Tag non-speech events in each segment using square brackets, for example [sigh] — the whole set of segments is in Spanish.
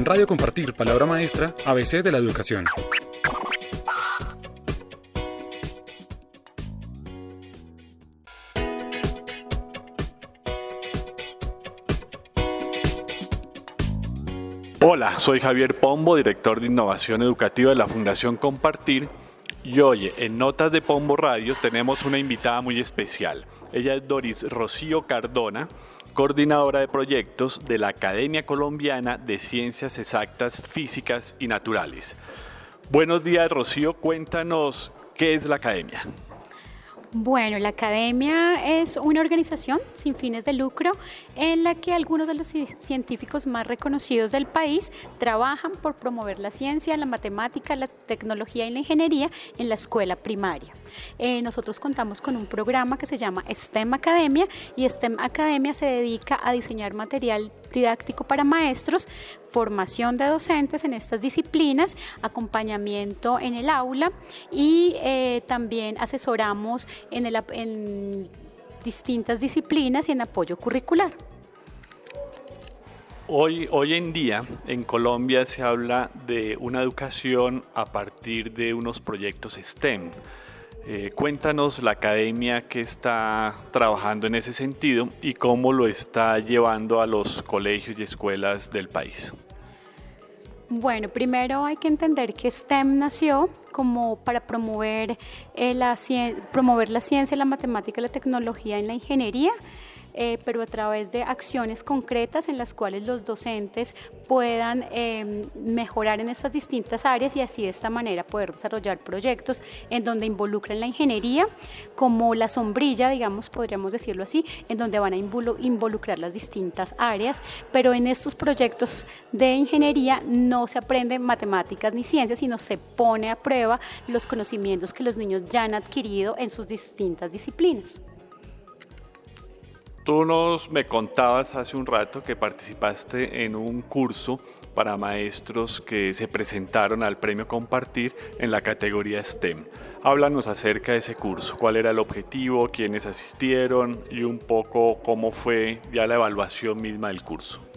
En Radio Compartir, Palabra Maestra, ABC de la Educación. Hola, soy Javier Pombo, director de Innovación Educativa de la Fundación Compartir. Y oye, en Notas de Pombo Radio tenemos una invitada muy especial. Ella es Doris Rocío Cardona, coordinadora de proyectos de la Academia Colombiana de Ciencias Exactas, Físicas y Naturales. Buenos días, Rocío. Cuéntanos qué es la Academia. Bueno, la Academia es una organización sin fines de lucro en la que algunos de los científicos más reconocidos del país trabajan por promover la ciencia, la matemática, la tecnología y la ingeniería en la escuela primaria. Eh, nosotros contamos con un programa que se llama STEM Academia y STEM Academia se dedica a diseñar material didáctico para maestros, formación de docentes en estas disciplinas, acompañamiento en el aula y eh, también asesoramos en, en distintas disciplinas y en apoyo curricular. Hoy, hoy en día en Colombia se habla de una educación a partir de unos proyectos STEM. Eh, cuéntanos la academia que está trabajando en ese sentido y cómo lo está llevando a los colegios y escuelas del país. Bueno, primero hay que entender que STEM nació como para promover, eh, la, promover la ciencia, la matemática, la tecnología y la ingeniería eh, pero a través de acciones concretas en las cuales los docentes puedan em, mejorar en estas distintas áreas y así de esta manera poder desarrollar proyectos en donde involucren la ingeniería como la sombrilla, digamos, podríamos decirlo así, en donde van a involucrar las distintas áreas, pero en estos proyectos de ingeniería no se aprenden matemáticas ni ciencias, sino se pone a prueba los conocimientos que los niños ya han adquirido en sus distintas disciplinas. Tú nos me contabas hace un rato que participaste en un curso para maestros que se presentaron al premio Compartir en la categoría STEM. Háblanos acerca de ese curso, cuál era el objetivo, quiénes asistieron y un poco cómo fue ya la evaluación misma del curso.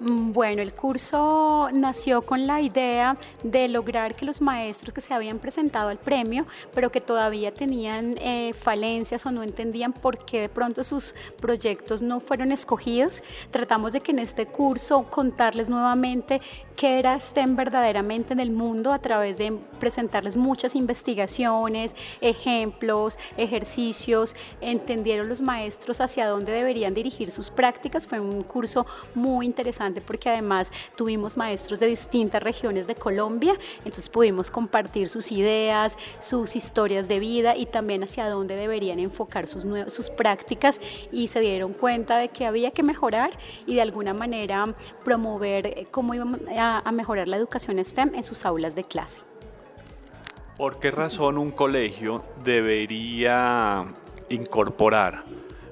Mm, bueno, el curso nació con la idea de lograr que los maestros que se habían presentado al premio, pero que todavía tenían eh, falencias o no entendían por qué de pronto sus proyectos no fueron escogidos, tratamos de que en este curso contarles nuevamente qué era STEM verdaderamente en el mundo a través de presentarles muchas investigaciones, ejemplos, ejercicios, entendieron los maestros hacia dónde deberían dirigir sus prácticas. Fue un curso muy interesante porque además tuvimos maestros de distintas regiones de Colombia, entonces pudimos compartir sus ideas, sus historias de vida y también hacia dónde deberían enfocar sus, sus prácticas y se dieron cuenta de que había que mejorar y de alguna manera promover eh, cómo a a, mejorar la educación STEM en sus aulas de clase. ¿Por qué razón un colegio debería incorporar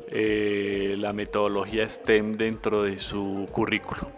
eh, la metodología STEM dentro de su currículo?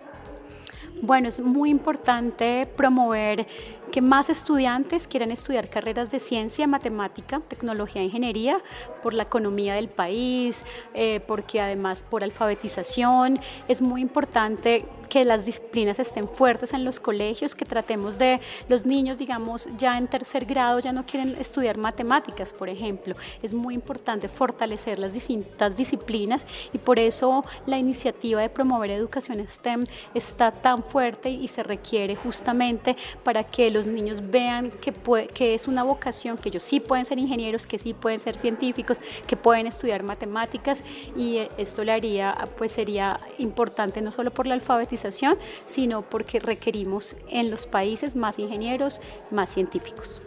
Bueno, es muy importante promover que más estudiantes quieran estudiar carreras de ciencia, matemática, tecnología e ingeniería por la economía del país, eh, porque además por alfabetización es muy importante que las disciplinas estén fuertes en los colegios, que tratemos de los niños, digamos, ya en tercer grado ya no quieren estudiar matemáticas, por ejemplo. Es muy importante fortalecer las distintas disciplinas y por eso la iniciativa de promover educación STEM está tan fuerte y se requiere justamente para que los niños vean que, que es una vocación, que ellos sí pueden ser ingenieros, que sí pueden ser científicos, que pueden estudiar matemáticas y eh, esto le haría, pues sería importante no solo por la alfabetización, sino porque requerimos en los países más ingenieros, más científicos.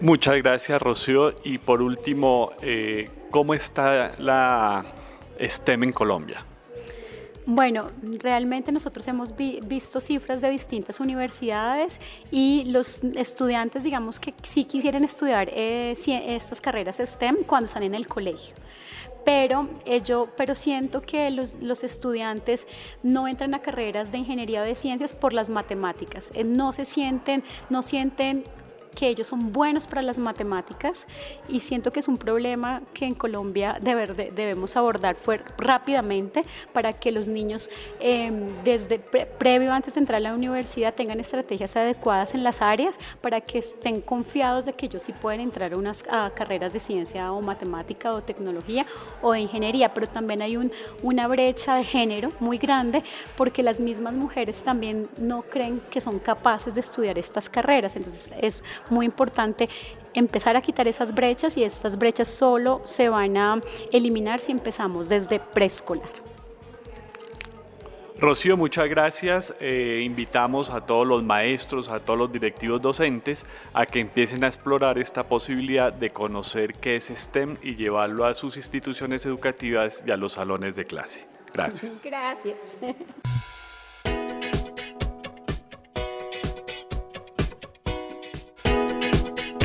Muchas gracias, Rocío. Y por último, eh, ¿cómo está la STEM en Colombia? Bueno, realmente nosotros hemos visto cifras de distintas universidades y los estudiantes, digamos que sí quisieran estudiar eh, estas carreras STEM cuando están en el colegio. Pero, yo, pero siento que los, los, estudiantes no entran a carreras de ingeniería o de ciencias por las matemáticas, eh, no se sienten, no sienten que ellos son buenos para las matemáticas y siento que es un problema que en Colombia debemos abordar rápidamente para que los niños em, desde previo antes de entrar a la universidad tengan estrategias adecuadas en las áreas para que estén confiados de que ellos sí pueden entrar a unas carreras de ciencia o matemática o tecnología o ingeniería, pero también hay un, una brecha de género muy grande porque las mismas mujeres también no creen que son capaces de estudiar estas carreras, entonces es muy importante empezar a quitar esas brechas y estas brechas solo se van a eliminar si empezamos desde preescolar. Rocío, muchas gracias. Eh, invitamos a todos los maestros, a todos los directivos docentes a que empiecen a explorar esta posibilidad de conocer qué es STEM y llevarlo a sus instituciones educativas y a los salones de clase. Gracias. Gracias. [laughs]